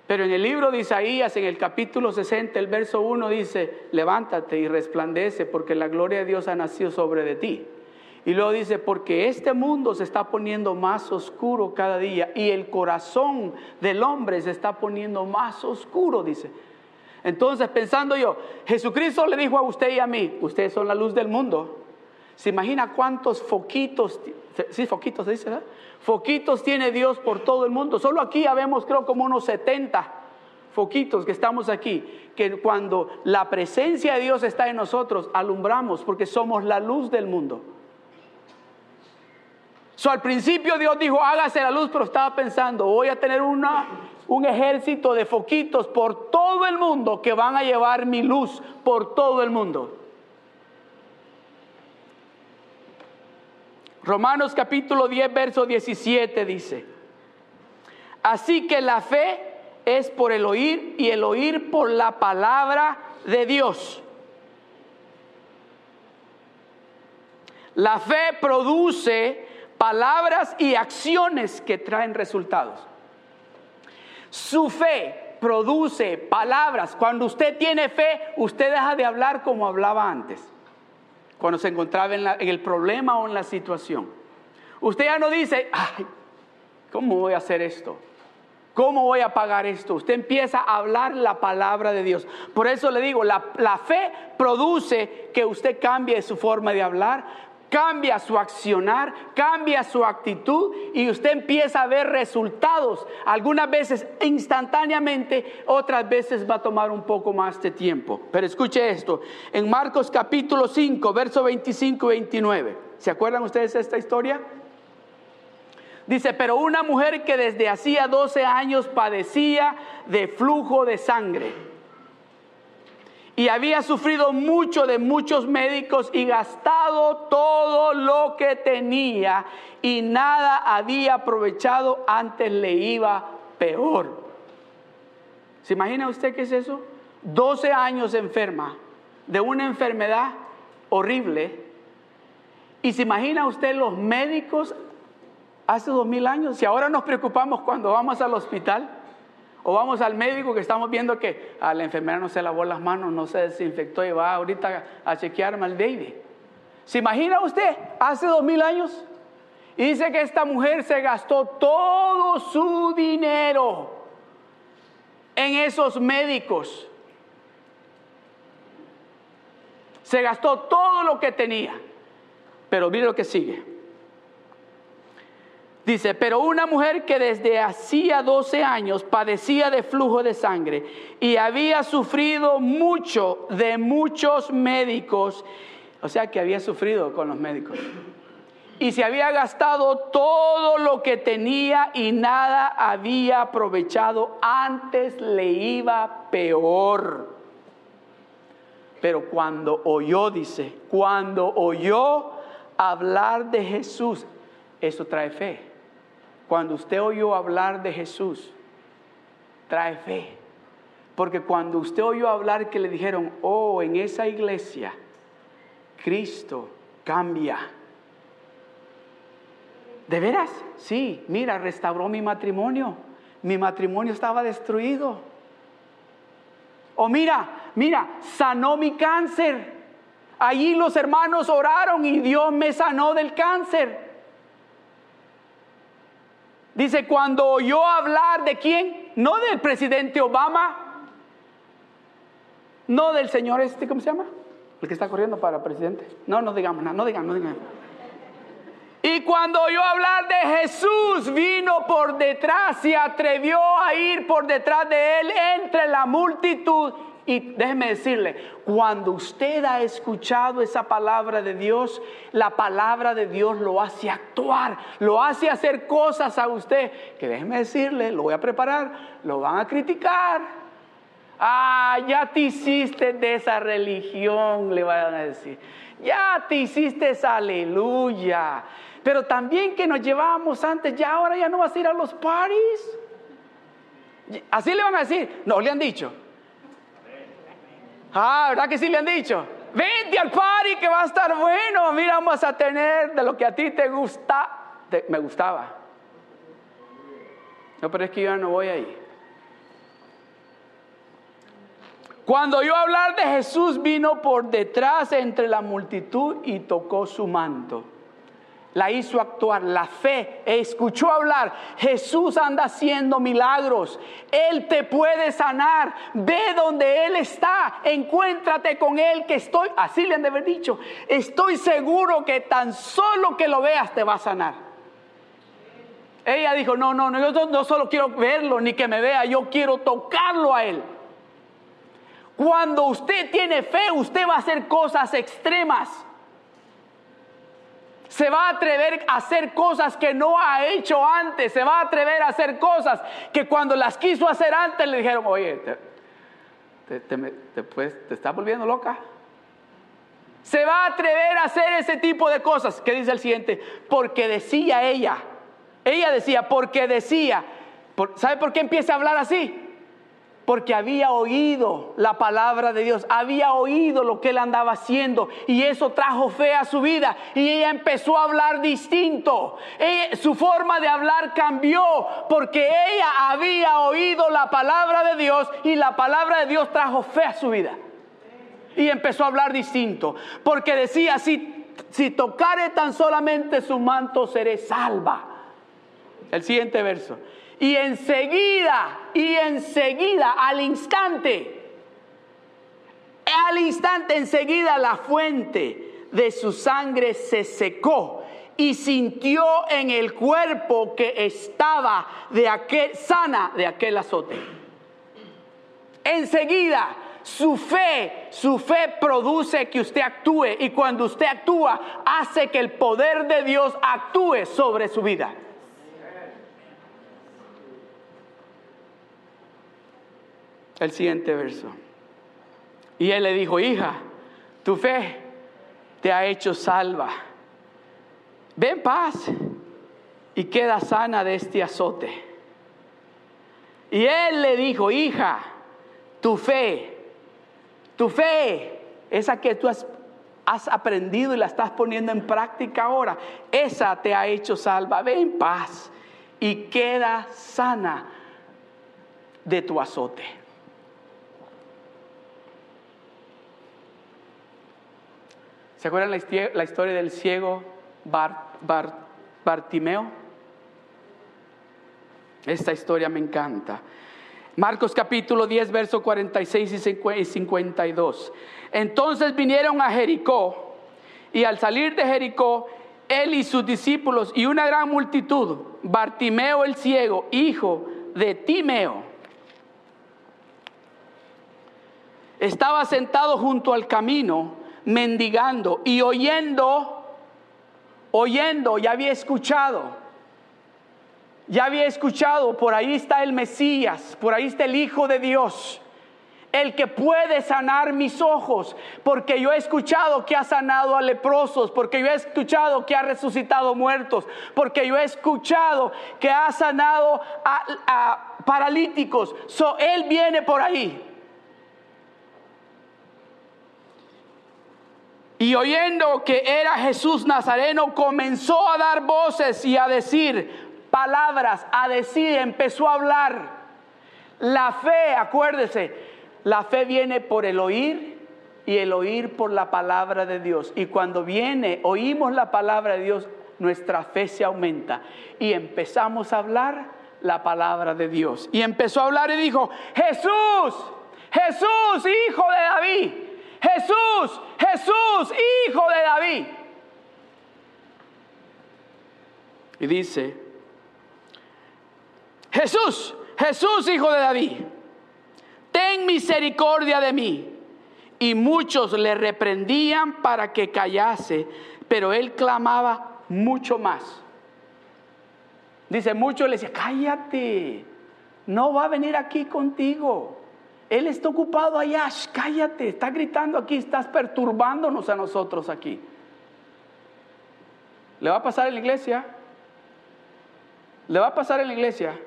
Pero en el libro de Isaías, en el capítulo 60, el verso 1 dice, levántate y resplandece porque la gloria de Dios ha nacido sobre de ti. Y luego dice, porque este mundo se está poniendo más oscuro cada día y el corazón del hombre se está poniendo más oscuro, dice. Entonces, pensando yo, Jesucristo le dijo a usted y a mí, ustedes son la luz del mundo. ¿Se imagina cuántos foquitos, sí, foquitos se dice, ¿verdad? Foquitos tiene Dios por todo el mundo. Solo aquí ya vemos creo como unos 70 foquitos que estamos aquí, que cuando la presencia de Dios está en nosotros, alumbramos porque somos la luz del mundo. So, al principio Dios dijo, hágase la luz, pero estaba pensando, voy a tener un ejército de foquitos por todo el mundo que van a llevar mi luz por todo el mundo. Romanos capítulo 10, verso 17 dice, así que la fe es por el oír y el oír por la palabra de Dios. La fe produce palabras y acciones que traen resultados. Su fe produce palabras. Cuando usted tiene fe, usted deja de hablar como hablaba antes cuando se encontraba en, el problema o en la situación. Usted ya no dice, ay, ¿cómo voy a hacer esto? ¿Cómo voy a pagar esto? Usted empieza a hablar la palabra de Dios. Por eso le digo, la, la, fe produce que usted cambie su forma de hablar, cambia su accionar, cambia su actitud y usted empieza a ver resultados. Algunas veces instantáneamente, otras veces va a tomar un poco más de tiempo. Pero escuche esto, en Marcos capítulo 5, verso 25 y 29. ¿Se acuerdan ustedes de esta historia? Dice, pero una mujer que desde hacía 12 años padecía de flujo de sangre y había sufrido mucho de muchos médicos y gastado todo lo que tenía y nada había aprovechado, antes le iba peor. ¿Se imagina usted qué es eso? 12 años enferma de una enfermedad horrible. Y se imagina usted los médicos hace dos mil años. Si ahora nos preocupamos cuando vamos al hospital, o vamos al médico que estamos viendo que a la enfermera no se lavó las manos, no se desinfectó y va ahorita a chequearme al baby. ¿Se imagina usted hace dos mil años? Y dice que esta mujer se gastó todo su dinero en esos médicos. Se gastó todo lo que tenía. Pero mire lo que sigue. Dice, pero una mujer que desde hacía 12 años padecía de flujo de sangre y había sufrido mucho de muchos médicos, o sea que había sufrido con los médicos, y se había gastado todo lo que tenía y nada había aprovechado, antes le iba peor. Pero cuando oyó, dice, cuando oyó hablar de Jesús, eso trae fe. Cuando usted oyó hablar de Jesús, trae fe. Porque cuando usted oyó hablar que le dijeron, oh, en esa iglesia, Cristo cambia. ¿De veras? Sí, mira, restauró mi matrimonio. Mi matrimonio estaba destruido. O mira, mira, sanó mi cáncer. Allí los hermanos oraron y Dios me sanó del cáncer. Dice, cuando oyó hablar de quién, no del presidente Obama, no del señor este, ¿cómo se llama? El que está corriendo para presidente. No, no digamos nada, no digan, no digan. Y cuando oyó hablar de Jesús, vino por detrás, se atrevió a ir por detrás de él entre la multitud y déjeme decirle, cuando usted ha escuchado esa palabra de Dios, la palabra de Dios lo hace actuar, lo hace hacer cosas a usted que déjeme decirle, lo voy a preparar, lo van a criticar. Ah, ya te hiciste de esa religión, le van a decir. Ya te hiciste esa aleluya. Pero también que nos llevábamos antes, ya ahora ya no vas a ir a los parties. Así le van a decir. No, le han dicho. Ah, ¿verdad que sí le han dicho? Vente al party que va a estar bueno. Mira, vamos a tener de lo que a ti te gusta. me gustaba. No, pero es que yo no voy ahí. Cuando yo hablar de Jesús, vino por detrás entre la multitud y tocó su manto. La hizo actuar, la fe, escuchó hablar, Jesús anda haciendo milagros, Él te puede sanar, ve donde Él está, encuéntrate con Él, que estoy, así le han de haber dicho, estoy seguro que tan solo que lo veas te va a sanar. Ella dijo, no, no, no, yo no solo quiero verlo ni que me vea, yo quiero tocarlo a Él. Cuando usted tiene fe, usted va a hacer cosas extremas se va a atrever a hacer cosas que no ha hecho antes, se va a atrever a hacer cosas que cuando las quiso hacer antes le dijeron, oye, te, te, estás volviendo loca. Se va a atrever a hacer ese tipo de cosas. ¿Qué dice el siguiente? Porque decía ella. Ella decía, porque decía. ¿Sabe por qué empieza a hablar así? Porque había oído la palabra de Dios, había oído lo que él andaba haciendo y eso trajo fe a su vida y ella empezó a hablar distinto. su forma de hablar cambió porque ella había oído la palabra de Dios y la palabra de Dios trajo fe a su vida. Y empezó a hablar distinto, porque decía, si, si tocare tan solamente su manto, seré salva. El siguiente verso. Y enseguida, y enseguida, al instante, al instante, enseguida la fuente de su sangre se secó y sintió en el cuerpo que estaba de aquel, sana de aquel azote. Enseguida, su fe, su fe produce que usted actúe y cuando usted actúa hace que el poder de Dios actúe sobre su vida. El siguiente verso. Y él le dijo, hija, tu fe te ha hecho salva. Ven paz y queda sana de este azote. Y él le dijo, hija, tu fe, tu fe, esa que tú has, aprendido y la estás poniendo en práctica ahora, esa te ha hecho salva. Ven paz y queda sana de tu azote. ¿Se acuerdan la, historia del ciego Bartimeo? Esta historia me encanta. Marcos capítulo 10, verso 46 y 52. Entonces vinieron a Jericó y al salir de Jericó, él y sus discípulos y una gran multitud, Bartimeo el ciego, hijo de Timeo, estaba sentado junto al camino mendigando y oyendo, oyendo, ya había escuchado, ya había escuchado, por ahí está el Mesías, por ahí está el Hijo de Dios, el que puede sanar mis ojos, porque yo he escuchado que ha sanado a leprosos, porque yo he escuchado que ha resucitado muertos, porque yo he escuchado que ha sanado a, paralíticos. So, él viene por ahí. Y oyendo que era Jesús Nazareno, comenzó a dar voces y a decir palabras, a decir, empezó a hablar. La fe, acuérdese, la fe viene por el oír y el oír por la palabra de Dios. Y cuando viene, oímos la palabra de Dios, nuestra fe se aumenta y empezamos a hablar la palabra de Dios. Y empezó a hablar y dijo, Jesús, Jesús, hijo de David Jesús, Jesús, hijo de David. Y dice, Jesús, Jesús, hijo de David, ten misericordia de mí. Y muchos le reprendían para que callase, pero él clamaba mucho más. Dice, muchos le decían, cállate, no va a venir aquí contigo. Él está ocupado allá, cállate, está gritando aquí, estás perturbándonos a nosotros aquí. ¿Le va a pasar en la iglesia? ¿Le va a pasar en la iglesia?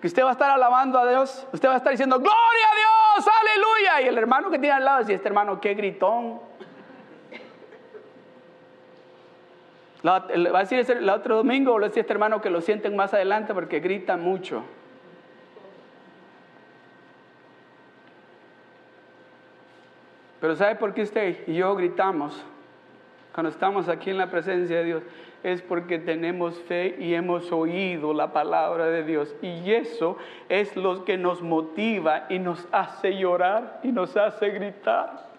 Que usted va a estar alabando a Dios, usted va a estar diciendo, gloria a Dios, aleluya. Y el hermano que tiene al lado dice, este hermano, qué gritón. va a decir el otro domingo, o le decir este hermano que lo sienten más adelante porque grita mucho. Pero ¿sabe por qué usted y yo gritamos? cuando estamos aquí en la presencia de Dios, es porque tenemos fe y hemos oído la palabra de Dios. Y eso es lo que nos motiva y nos hace llorar y nos hace gritar.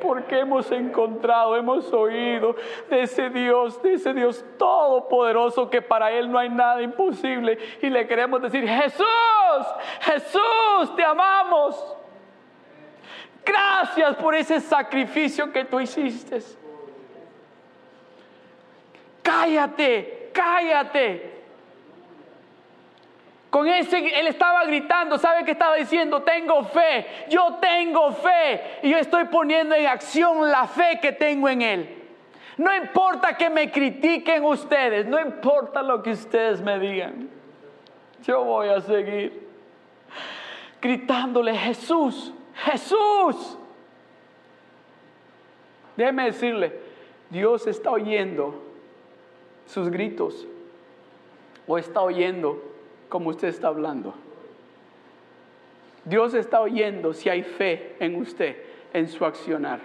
Porque hemos encontrado, hemos oído de ese Dios, de ese Dios todopoderoso que para Él no hay nada imposible. Y le queremos decir, Jesús, Jesús, te amamos. Gracias por ese sacrificio que tú hiciste. Cállate, cállate. Con ese, él estaba gritando, ¿sabe qué estaba diciendo? Tengo fe, yo tengo fe y yo estoy poniendo en acción la fe que tengo en él. No importa que me critiquen ustedes, no importa lo que ustedes me digan, yo voy a seguir gritándole, Jesús, Jesús. Déjeme decirle, Dios está oyendo sus gritos o está oyendo como usted está hablando. Dios está oyendo si hay fe en usted, en su accionar.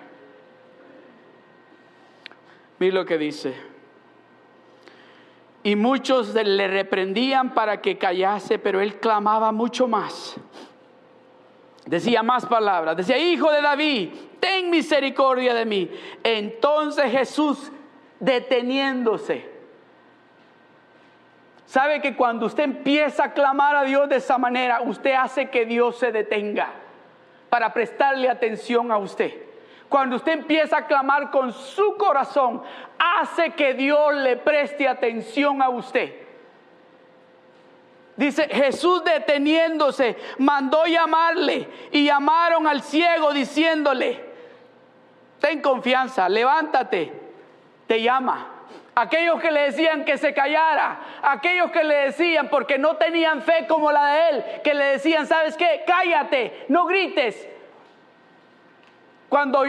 Mira lo que dice. Y muchos le reprendían para que callase, pero él clamaba mucho más. Decía más palabras. Decía, hijo de David, ten misericordia de mí. Entonces Jesús, deteniéndose, Sabe que cuando usted empieza a clamar a Dios de esa manera, usted hace que Dios se detenga para prestarle atención a usted. Cuando usted empieza a clamar con su corazón, hace que Dios le preste atención a usted. Dice Jesús deteniéndose, mandó llamarle y llamaron al ciego diciéndole, ten confianza, levántate, te llama aquellos que le decían que se callara, aquellos que le decían porque no tenían fe como la de él, que le decían, ¿sabes qué? Cállate, no grites. Cuando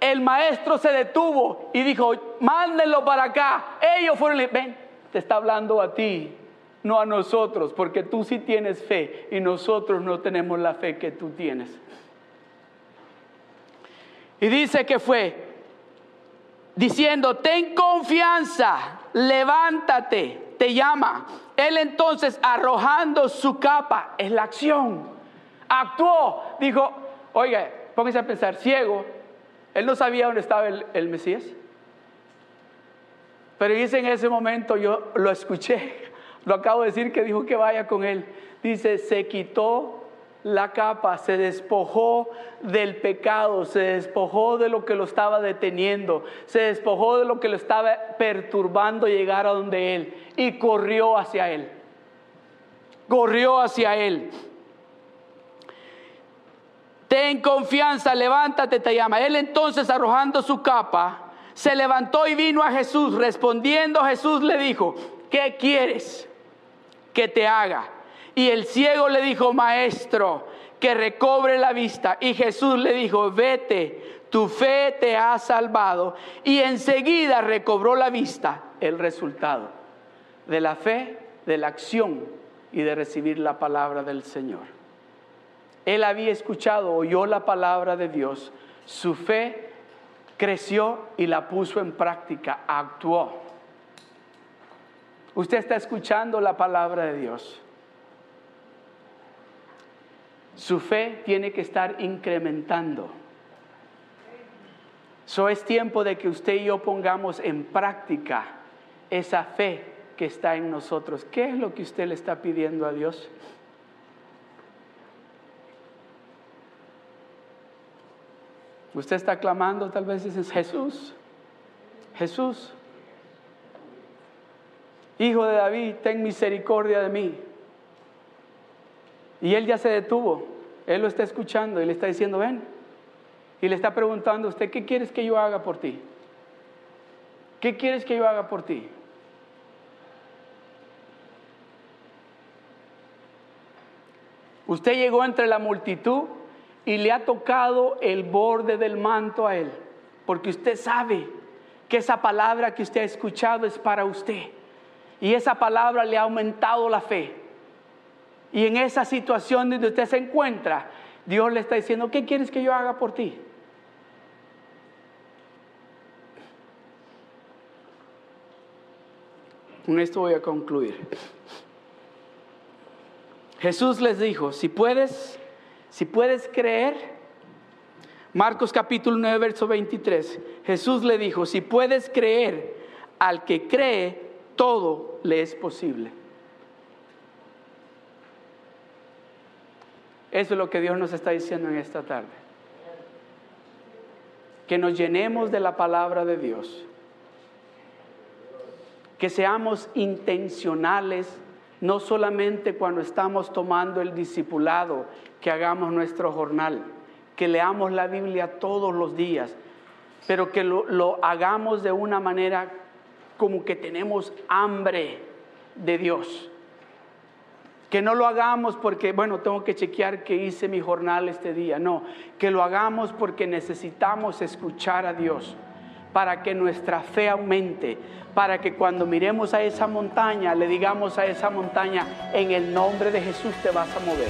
el maestro se detuvo y dijo, mándenlo para acá, ellos fueron, ven, te está hablando a ti, no a nosotros, porque tú sí tienes fe y nosotros no tenemos la fe que tú tienes. Y dice que fue diciendo, ten confianza, levántate, te llama. Él entonces arrojando su capa, es la acción, actuó, dijo, oiga, póngase a pensar, ciego, él no sabía dónde estaba el, el Mesías. Pero dice en ese momento, yo lo escuché, lo acabo de decir que dijo que vaya con él. Dice, se quitó la capa, se despojó del pecado, se despojó de lo que lo estaba deteniendo, se despojó de lo que lo estaba perturbando llegar a donde él y corrió hacia él. Corrió hacia él. Ten confianza, levántate, te llama. Él entonces arrojando su capa, se levantó y vino a Jesús. Respondiendo Jesús le dijo, ¿qué quieres que te haga? Y el ciego le dijo, maestro, que recobre la vista. Y Jesús le dijo, vete, tu fe te ha salvado. Y enseguida recobró la vista. El resultado de la fe, de la acción y de recibir la palabra del Señor. Él había escuchado, oyó la palabra de Dios. Su fe creció y la puso en práctica, actuó. Usted está escuchando la palabra de Dios. Su fe tiene que estar incrementando. So es tiempo de que usted y yo pongamos en práctica esa fe que está en nosotros. ¿Qué es lo que usted le está pidiendo a Dios? Usted está clamando, tal vez dice Jesús, Jesús, Hijo de David, ten misericordia de mí. Y él ya se detuvo. Él lo está escuchando y le está diciendo, ven. Y le está preguntando a usted, ¿qué quieres que yo haga por ti? ¿Qué quieres que yo haga por ti? Usted llegó entre la multitud y le ha tocado el borde del manto a él, porque usted sabe que esa palabra que usted ha escuchado es para usted. Y esa palabra le ha aumentado la fe. Y en esa situación donde usted se encuentra, Dios le está diciendo, ¿qué quieres que yo haga por ti? Con esto voy a concluir. Jesús les dijo, si puedes, si puedes creer, Marcos capítulo 9, verso 23, Jesús le dijo, si puedes creer, al que cree, todo le es posible. Eso es lo que Dios nos está diciendo en esta tarde. Que nos llenemos de la palabra de Dios. Que seamos intencionales, no solamente cuando estamos tomando el discipulado, que hagamos nuestro jornal, que leamos la Biblia todos los días, pero que lo, hagamos de una manera como que tenemos hambre de Dios que no lo hagamos porque, bueno, tengo que chequear que hice mi jornal este día. No, que lo hagamos porque necesitamos escuchar a Dios para que nuestra fe aumente, para que cuando miremos a esa montaña le digamos a esa montaña, en el nombre de Jesús te vas a mover.